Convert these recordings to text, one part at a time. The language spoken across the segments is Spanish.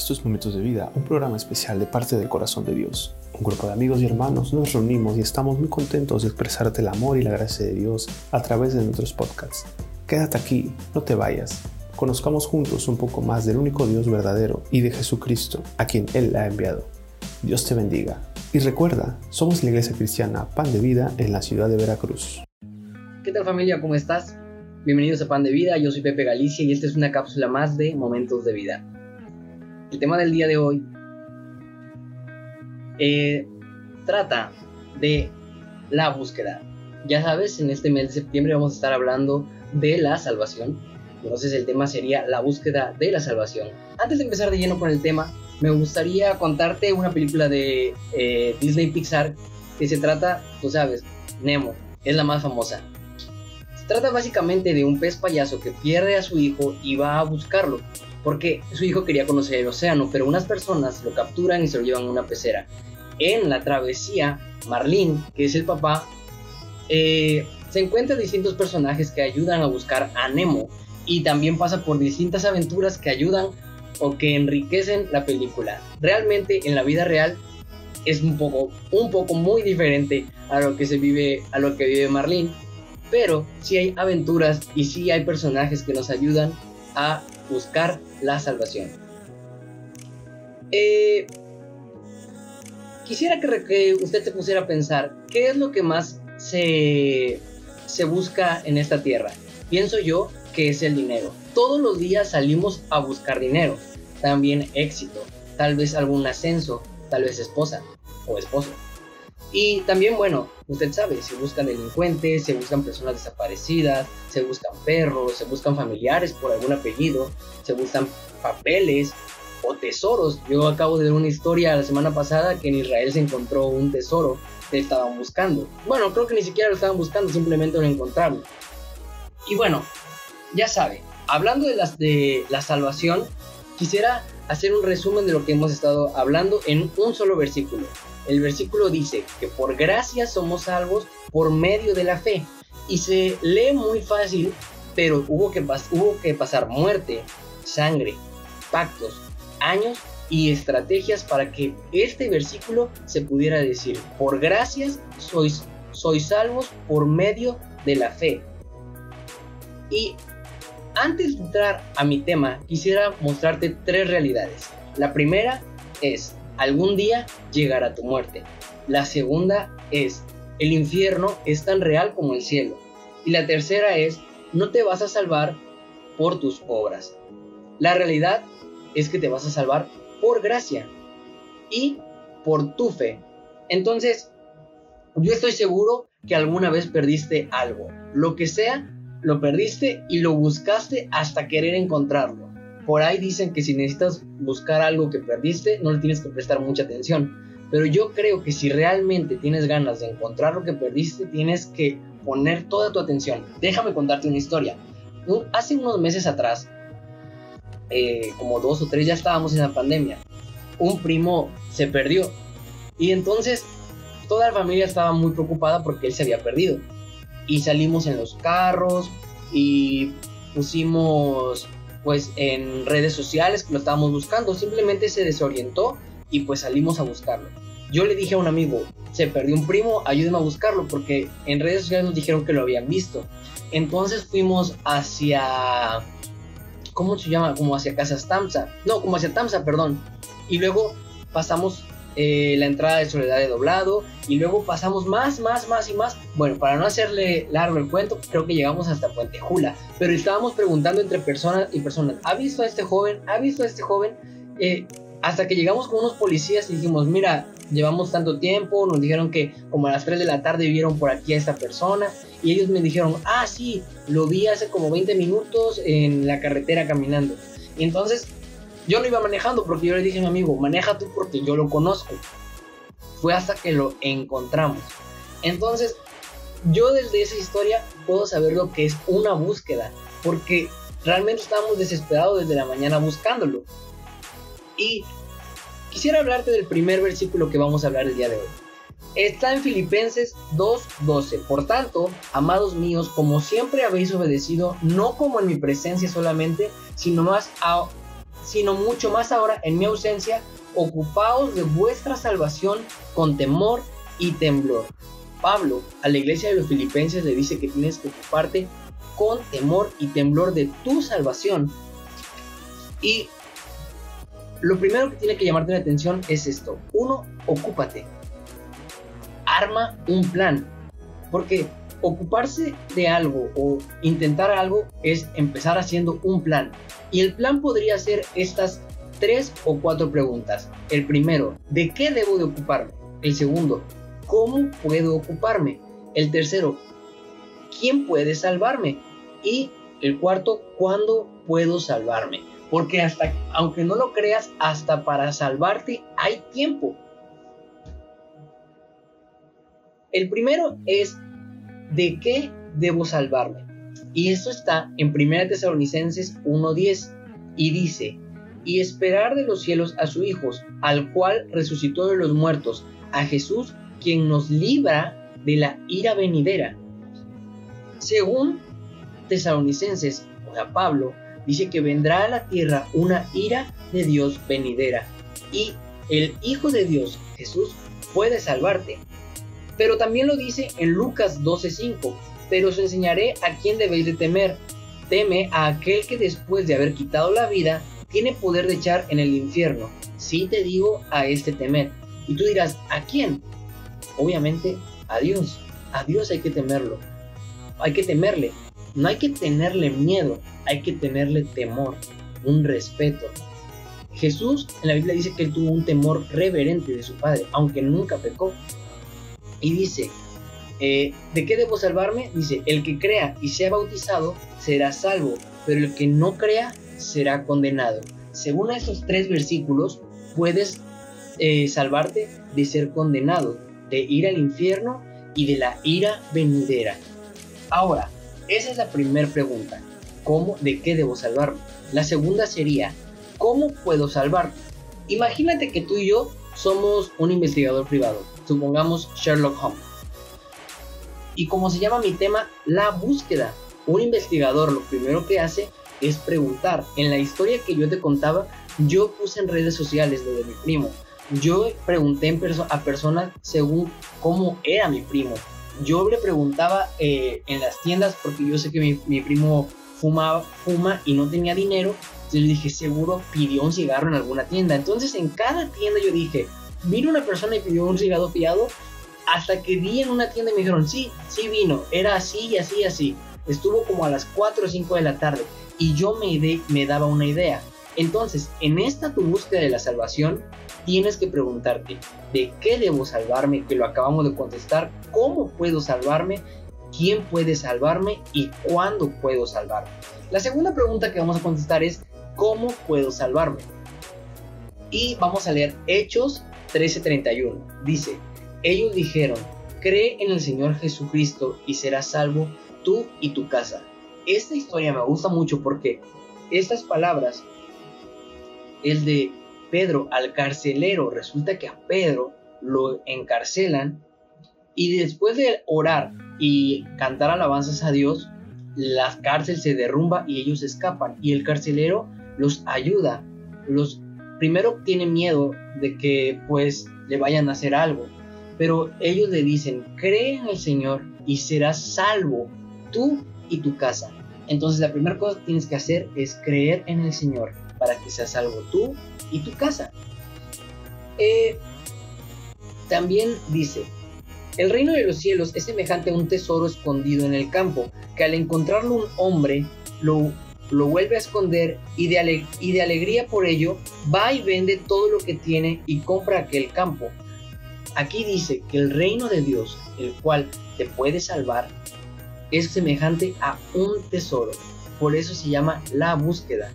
Esto es Momentos de Vida, un programa especial de parte del corazón de Dios. Un grupo de amigos y hermanos nos reunimos y estamos muy contentos de expresarte el amor y la gracia de Dios a través de nuestros podcasts. Quédate aquí, no te vayas. Conozcamos juntos un poco más del único Dios verdadero y de Jesucristo, a quien Él ha enviado. Dios te bendiga. Y recuerda, somos la iglesia cristiana Pan de Vida en la ciudad de Veracruz. ¿Qué tal familia? ¿Cómo estás? Bienvenidos a Pan de Vida, yo soy Pepe Galicia y esta es una cápsula más de Momentos de Vida. El tema del día de hoy eh, trata de la búsqueda. Ya sabes, en este mes de septiembre vamos a estar hablando de la salvación. Entonces el tema sería la búsqueda de la salvación. Antes de empezar de lleno con el tema, me gustaría contarte una película de eh, Disney Pixar que se trata, tú sabes, Nemo, es la más famosa. Trata básicamente de un pez payaso que pierde a su hijo y va a buscarlo, porque su hijo quería conocer el océano, pero unas personas lo capturan y se lo llevan a una pecera. En la travesía, Marlene, que es el papá, eh, se encuentra distintos personajes que ayudan a buscar a Nemo y también pasa por distintas aventuras que ayudan o que enriquecen la película. Realmente en la vida real es un poco, un poco muy diferente a lo que se vive, a lo que vive Marlene pero sí hay aventuras y sí hay personajes que nos ayudan a buscar la salvación. Eh, quisiera que, usted se pusiera a pensar, ¿qué es lo que más se, se busca en esta tierra? Pienso yo que es el dinero. Todos los días salimos a buscar dinero, también éxito, tal vez algún ascenso, tal vez esposa o esposo. Y también, bueno, usted sabe, se buscan delincuentes, se buscan personas desaparecidas, se buscan perros, se buscan familiares por algún apellido, se buscan papeles o tesoros. Yo acabo de ver una historia la semana pasada que en Israel se encontró un tesoro que estaban buscando. Bueno, creo que ni siquiera lo estaban buscando, simplemente lo encontraron. Y bueno, ya sabe, hablando de, las, de la salvación, quisiera hacer un resumen de lo que hemos estado hablando en un solo versículo. El versículo dice que por gracia somos salvos por medio de la fe. Y se lee muy fácil, pero hubo que, pasar muerte, sangre, pactos, años y estrategias para que este versículo se pudiera decir, por gracias sois, sois salvos por medio de la fe. Y antes de entrar a mi tema, quisiera mostrarte tres realidades. La primera es, algún día llegará tu muerte. La segunda es, el infierno es tan real como el cielo. Y la tercera es, no te vas a salvar por tus obras. La realidad es que te vas a salvar por gracia y por tu fe. Entonces, yo estoy seguro que alguna vez perdiste algo. Lo que sea, lo perdiste y lo buscaste hasta querer encontrarlo por ahí dicen que si necesitas buscar algo que perdiste, no le tienes que prestar mucha atención. Pero yo creo que si realmente tienes ganas de encontrar lo que perdiste, tienes que poner toda tu atención. Déjame contarte una historia. Hace unos meses atrás, eh, como dos o tres, ya estábamos en la pandemia. Un primo se perdió. Y entonces toda la familia estaba muy preocupada porque él se había perdido. Y salimos en los carros y pusimos pues en redes sociales que lo estábamos buscando, simplemente se desorientó y pues salimos a buscarlo. Yo le dije a un amigo, se perdió un primo, ayúdeme a buscarlo porque en redes sociales nos dijeron que lo habían visto. Entonces fuimos hacia, ¿cómo se llama? Como hacia Casas Tamsa, no, como hacia Tamsa, perdón. Y luego pasamos eh, la entrada de Soledad de Doblado y luego pasamos más, más, más y más. Bueno, para no hacerle largo el cuento, creo que llegamos hasta Puente Jula, pero estábamos preguntando entre personas y personas, ¿ha visto a este joven? ¿Ha visto a este joven? Eh, hasta que llegamos con unos policías y dijimos, mira, llevamos tanto tiempo, nos dijeron que como a las 3 de la tarde vieron por aquí a esta persona y ellos me dijeron, ah, sí, lo vi hace como 20 minutos en la carretera caminando. Y entonces yo no iba manejando porque yo le dije a mi amigo, maneja tú porque yo lo conozco. Fue hasta que lo encontramos. Entonces, yo desde esa historia puedo saber lo que es una búsqueda, porque realmente estábamos desesperados desde la mañana buscándolo. Y quisiera hablarte del primer versículo que vamos a hablar el día de hoy. Está en Filipenses 2:12. Por tanto, amados míos, como siempre habéis obedecido, no como en mi presencia solamente, sino más a, sino mucho más ahora en mi ausencia, ocupaos de vuestra salvación con temor y temblor. Pablo a la iglesia de los filipenses le dice que tienes que ocuparte con temor y temblor de tu salvación. Y lo primero que tiene que llamarte la atención es esto. Uno, ocúpate. Arma un plan. Porque ocuparse de algo o intentar algo es empezar haciendo un plan. Y el plan podría ser estas tres o cuatro preguntas. El primero, ¿de qué debo de ocuparme? El segundo, ¿cómo puedo ocuparme? El tercero, ¿quién puede salvarme? Y el cuarto, ¿cuándo puedo salvarme? Porque hasta, aunque no lo creas, hasta para salvarte hay tiempo. El primero es ¿de qué debo salvarme? Y esto está en 1 Tesalonicenses 1.10 y dice, y esperar de los cielos a su Hijo, al cual resucitó de los muertos, a Jesús, quien nos libra de la ira venidera. Según Tesalonicenses, o sea, Pablo, dice que vendrá a la tierra una ira de Dios venidera y el Hijo de Dios, Jesús, puede salvarte. Pero también lo dice en Lucas 12:5, pero os enseñaré a quién debéis de temer. Teme a aquel que después de haber quitado la vida, tiene poder de echar en el infierno. Si te digo a este temer. Y tú dirás, ¿a quién? Obviamente a Dios. A Dios hay que temerlo. Hay que temerle. No hay que tenerle miedo, hay que tenerle temor, un respeto. Jesús en la Biblia dice que él tuvo un temor reverente de su Padre, aunque nunca pecó. Y dice, eh, ¿de qué debo salvarme? Dice, el que crea y sea bautizado será salvo, pero el que no crea será condenado. Según estos tres versículos, puedes eh, salvarte de ser condenado, de ir al infierno y de la ira venidera. Ahora, esa es la primera pregunta. ¿Cómo, de qué debo salvarme? La segunda sería, ¿cómo puedo salvarme? Imagínate que tú y yo somos un investigador privado supongamos Sherlock Holmes. Y como se llama mi tema, la búsqueda. Un investigador lo primero que hace es preguntar. En la historia que yo te contaba, yo puse en redes sociales lo de mi primo. Yo pregunté a personas según cómo era mi primo. Yo le preguntaba eh, en las tiendas porque yo sé que mi, primo fumaba, fuma y no tenía dinero. Entonces le dije, seguro pidió un cigarro en alguna tienda. Entonces en cada tienda yo dije, vino una persona y pidió un cigarro fiado hasta que vi en una tienda y me dijeron, sí, sí vino, era así y así y así. Estuvo como a las 4 o 5 de la tarde y yo me, me daba una idea. Entonces, en esta tu búsqueda de la salvación, tienes que preguntarte, ¿de qué debo salvarme? Que lo acabamos de contestar, ¿cómo puedo salvarme? ¿Quién puede salvarme? ¿Y cuándo puedo salvarme? La segunda pregunta que vamos a contestar es, ¿cómo puedo salvarme? Y vamos a leer Hechos 13:31. Dice, ellos dijeron, cree en el Señor Jesucristo y serás salvo tú y tu casa. Esta historia me gusta mucho porque estas palabras, el de Pedro al carcelero, resulta que a Pedro lo encarcelan y después de orar y cantar alabanzas a Dios, la cárcel se derrumba y ellos escapan y el carcelero los ayuda, los primero tiene miedo de que pues le vayan a hacer algo, pero ellos le dicen, cree en el Señor y serás salvo tú y tu casa. Entonces la primera cosa que tienes que hacer es creer en el Señor para que seas salvo tú y tu casa. Eh, también dice, el reino de los cielos es semejante a un tesoro escondido en el campo, que al encontrarlo un hombre lo lo vuelve a esconder y de, y de alegría por ello va y vende todo lo que tiene y compra aquel campo. Aquí dice que el reino de Dios, el cual te puede salvar, es semejante a un tesoro. Por eso se llama la búsqueda.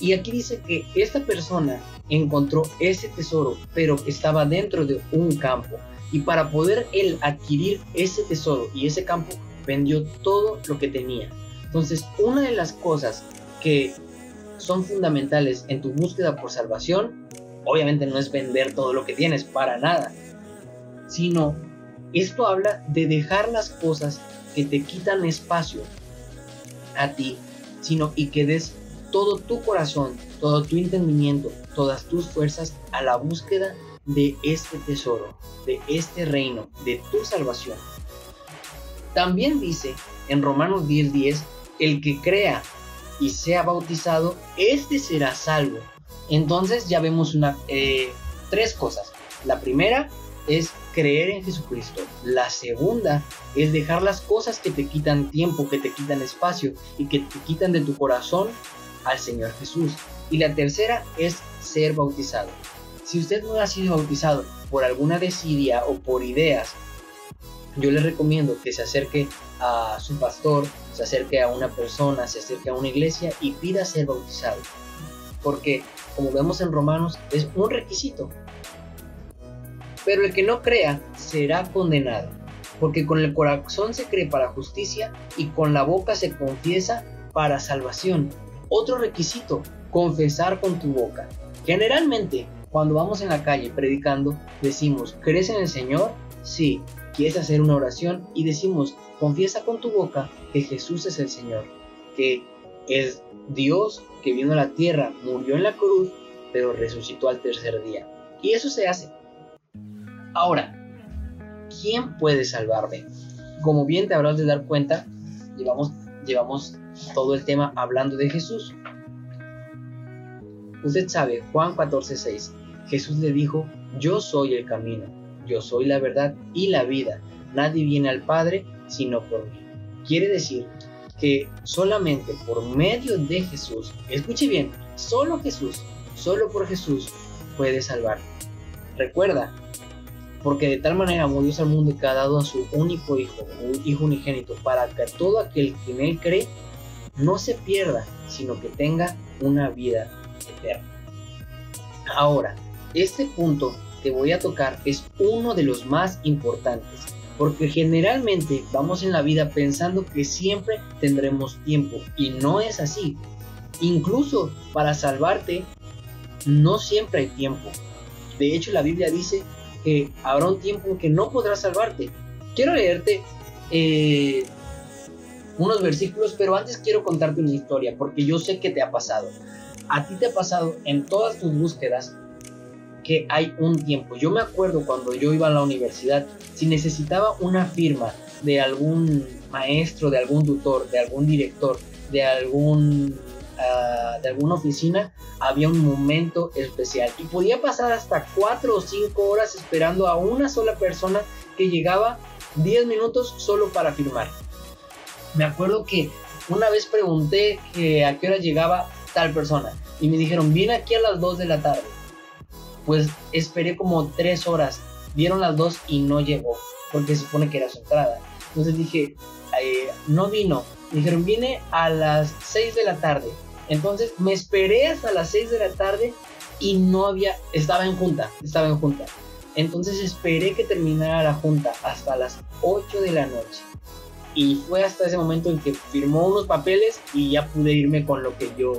Y aquí dice que esta persona encontró ese tesoro, pero estaba dentro de un campo. Y para poder él adquirir ese tesoro y ese campo, vendió todo lo que tenía. Entonces, una de las cosas que son fundamentales en tu búsqueda por salvación, obviamente no es vender todo lo que tienes, para nada, sino esto habla de dejar las cosas que te quitan espacio a ti, sino y que des todo tu corazón todo tu entendimiento, todas tus fuerzas a la búsqueda de este tesoro, de este reino, de tu salvación. También dice en Romanos 10:10, el que crea y sea bautizado, este será salvo. Entonces ya vemos eh, tres cosas. La primera es creer en Jesucristo. La segunda es dejar las cosas que te quitan tiempo, que te quitan espacio y que te quitan de tu corazón al Señor Jesús. Y la tercera es ser bautizado. Si usted no ha sido bautizado por alguna desidia o por ideas, yo le recomiendo que se acerque a su pastor, se acerque a una persona, se acerque a una iglesia y pida ser bautizado. Porque, como vemos en Romanos, es un requisito pero el que no crea será condenado, porque con el corazón se cree para justicia y con la boca se confiesa para salvación. Otro requisito, confesar con tu boca. Generalmente, cuando vamos en la calle predicando, decimos, ¿crees en el Señor? Sí. ¿Quieres hacer una oración? Y decimos, confiesa con tu boca que Jesús es el Señor, que es Dios que vino a la tierra, murió en la cruz, pero resucitó al tercer día. Y eso se hace Ahora, ¿quién puede salvarme? Como bien te habrás de dar cuenta, llevamos, llevamos todo el tema hablando de Jesús. Usted sabe, Juan 14:6, Jesús le dijo, yo soy el camino, yo soy la verdad y la vida. Nadie viene al Padre sino por mí. Quiere decir que solamente por medio de Jesús, escuche bien, solo Jesús, solo por Jesús puede salvar. Recuerda, porque de tal manera amó Dios al mundo que ha dado a su único Hijo, un Hijo unigénito, para que todo aquel que en Él cree no se pierda, sino que tenga una vida eterna. Ahora, este punto que voy a tocar es uno de los más importantes, porque generalmente vamos en la vida pensando que siempre tendremos tiempo, y no es así. Incluso para salvarte, no siempre hay tiempo. De hecho, la Biblia dice que habrá un tiempo en que no podrás salvarte. Quiero leerte eh, unos versículos, pero antes quiero contarte una historia, porque yo sé que te ha pasado. A ti te ha pasado en todas tus búsquedas que hay un tiempo. Yo me acuerdo cuando yo iba a la universidad, si necesitaba una firma de algún maestro, de algún tutor, de algún director, de algún de alguna oficina, había un momento especial. Y podía pasar hasta 4 o 5 horas esperando a una sola persona que llegaba 10 minutos solo para firmar. Me acuerdo que una vez pregunté a qué hora llegaba tal persona y me dijeron, viene aquí a las 2 de la tarde. Pues esperé como 3 horas, vieron las 2 y no llegó, porque se supone que era su entrada. Entonces dije, eh, no vino. dijeron, viene a las 6 de la tarde. Entonces me esperé hasta las 6 de la tarde y no había, estaba en junta, estaba en junta. Entonces esperé que terminara la junta hasta las 8 de la noche. Y fue hasta ese momento en que firmó unos papeles y ya pude irme con lo que yo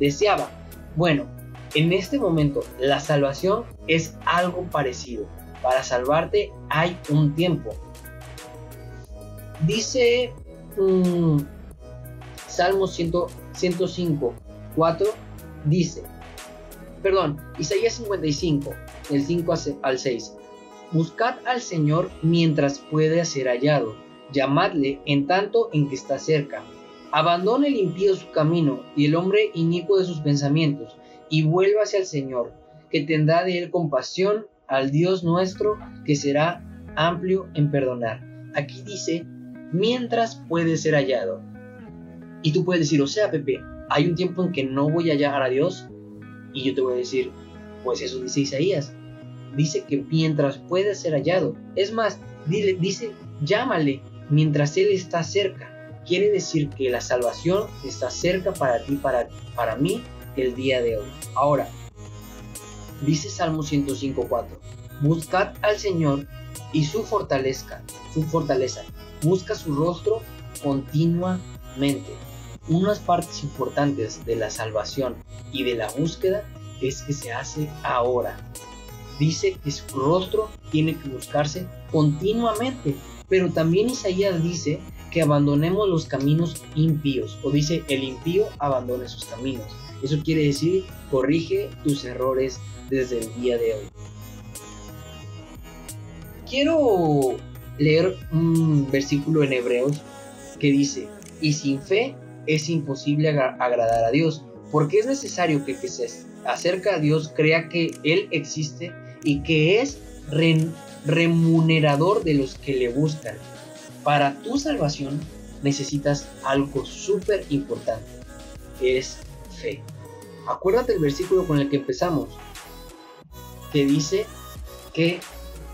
deseaba. Bueno, en este momento la salvación es algo parecido. Para salvarte hay un tiempo. Dice mm, Salmo 105, 4 dice, perdón, Isaías 55, del 5 al 6, Buscad al Señor mientras puede ser hallado, llamadle en tanto en que está cerca. Abandone el impío su camino y el hombre inicuo de sus pensamientos, y vuélvase al Señor, que tendrá de él compasión, al Dios nuestro, que será amplio en perdonar. Aquí dice, mientras puede ser hallado. Y tú puedes decir, o sea, Pepe, hay un tiempo en que no voy a llegar a Dios. Y yo te voy a decir, pues eso dice Isaías. Dice que mientras puede ser hallado. Es más, dice, llámale mientras Él está cerca. Quiere decir que la salvación está cerca para ti, para, para mí, el día de hoy. Ahora, dice Salmo 105.4, buscad al Señor y su fortaleza, su fortaleza, busca su rostro continuamente unas partes importantes de la salvación y de la búsqueda es que se hace ahora. Dice que su rostro tiene que buscarse continuamente, pero también Isaías dice que abandonemos los caminos impíos, o dice el impío abandone sus caminos. Eso quiere decir, corrige tus errores desde el día de hoy. Quiero leer un versículo en Hebreos que dice, y sin fe es imposible agradar a Dios, porque es necesario que el que se acerca a Dios crea que Él existe y que es remunerador de los que le buscan. Para tu salvación necesitas algo súper importante, es fe. Acuérdate el versículo con el que empezamos, que dice que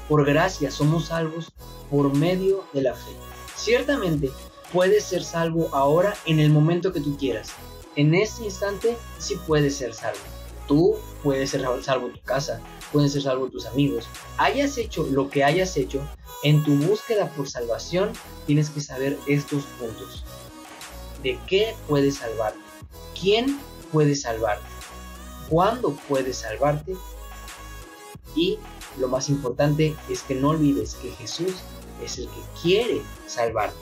por gracia somos salvos por medio de la fe. Ciertamente puedes ser salvo ahora en el momento que tú quieras. En este instante sí puedes ser salvo. Tú puedes ser salvo en tu casa, pueden ser salvo tus amigos. Hayas hecho lo que hayas hecho, en tu búsqueda por salvación tienes que saber estos puntos. ¿De qué puedes salvarte? ¿Quién puede salvarte? ¿Cuándo puedes salvarte? Y lo más importante es que no olvides que Jesús es el que quiere salvarte.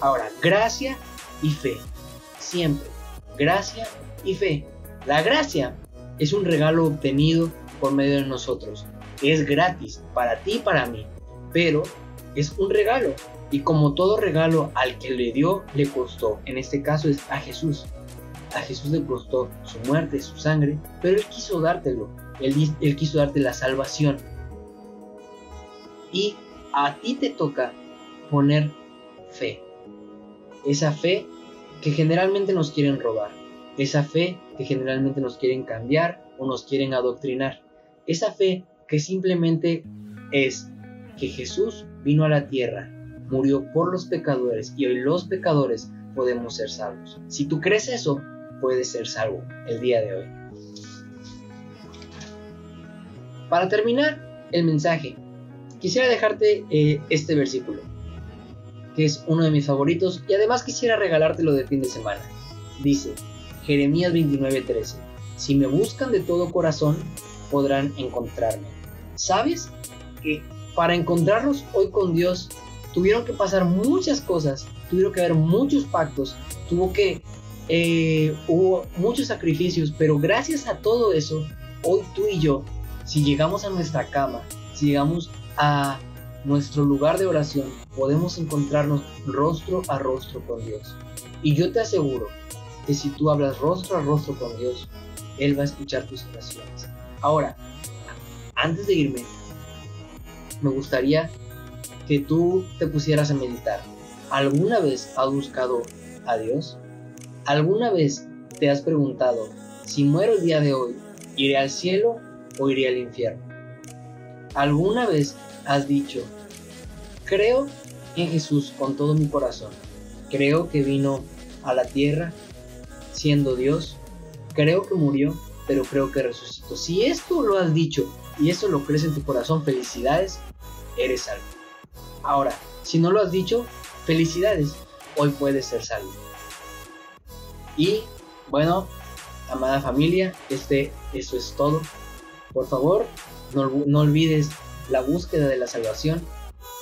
Ahora, gracia y fe. Siempre. Gracia y fe. La gracia es un regalo obtenido por medio de nosotros. Es gratis para ti y para mí. Pero es un regalo. Y como todo regalo al que le dio, le costó. En este caso es a Jesús. A Jesús le costó su muerte, su sangre, pero Él quiso dártelo. Él, quiso darte la salvación. Y a ti te toca poner fe. Esa fe que generalmente nos quieren robar. Esa fe que generalmente nos quieren cambiar o nos quieren adoctrinar. Esa fe que simplemente es que Jesús vino a la tierra, murió por los pecadores y hoy los pecadores podemos ser salvos. Si tú crees eso, puedes ser salvo el día de hoy. Para terminar el mensaje, quisiera dejarte eh, este versículo, que es uno de mis favoritos y además quisiera regalártelo de fin de semana. Dice, Jeremías 29:13, si me buscan de todo corazón, podrán encontrarme. ¿Sabes que para encontrarnos hoy con Dios tuvieron que pasar muchas cosas, tuvieron que haber muchos pactos, tuvo que eh, hubo muchos sacrificios, pero gracias a todo eso, hoy tú y yo, si llegamos a nuestra cama, si llegamos a nuestro lugar de oración, podemos encontrarnos rostro a rostro con Dios. Y yo te aseguro que si tú hablas rostro a rostro con Dios, Él va a escuchar tus oraciones. Ahora, antes de irme, me gustaría que tú te pusieras a meditar. ¿Alguna vez has buscado a Dios? ¿Alguna vez te has preguntado, si muero el día de hoy, ¿iré al cielo o iré al infierno? ¿Alguna vez has dicho, creo en Jesús con todo mi corazón? Creo que vino a la tierra siendo Dios. Creo que murió, pero creo que resucitó. Si esto lo has dicho y eso lo crees en tu corazón, felicidades, eres salvo. Ahora, si no lo has dicho, felicidades, hoy puedes ser salvo. Y bueno, amada familia, este, eso es todo. Por favor, no, no olvides la búsqueda de la salvación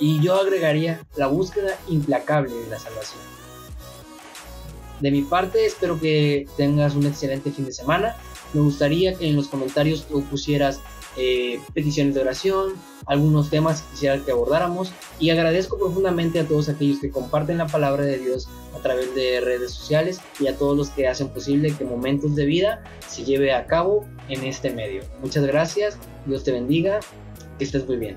y yo agregaría la búsqueda implacable de la salvación. De mi parte, espero que tengas un excelente fin de semana. Me gustaría que en los comentarios tú pusieras eh, peticiones de oración, algunos temas que quisiera que abordáramos y agradezco profundamente a todos aquellos que comparten la palabra de Dios a través de redes sociales y a todos los que hacen posible que Momentos de Vida se lleve a cabo en este medio. Muchas gracias, Dios te bendiga, que estés muy bien.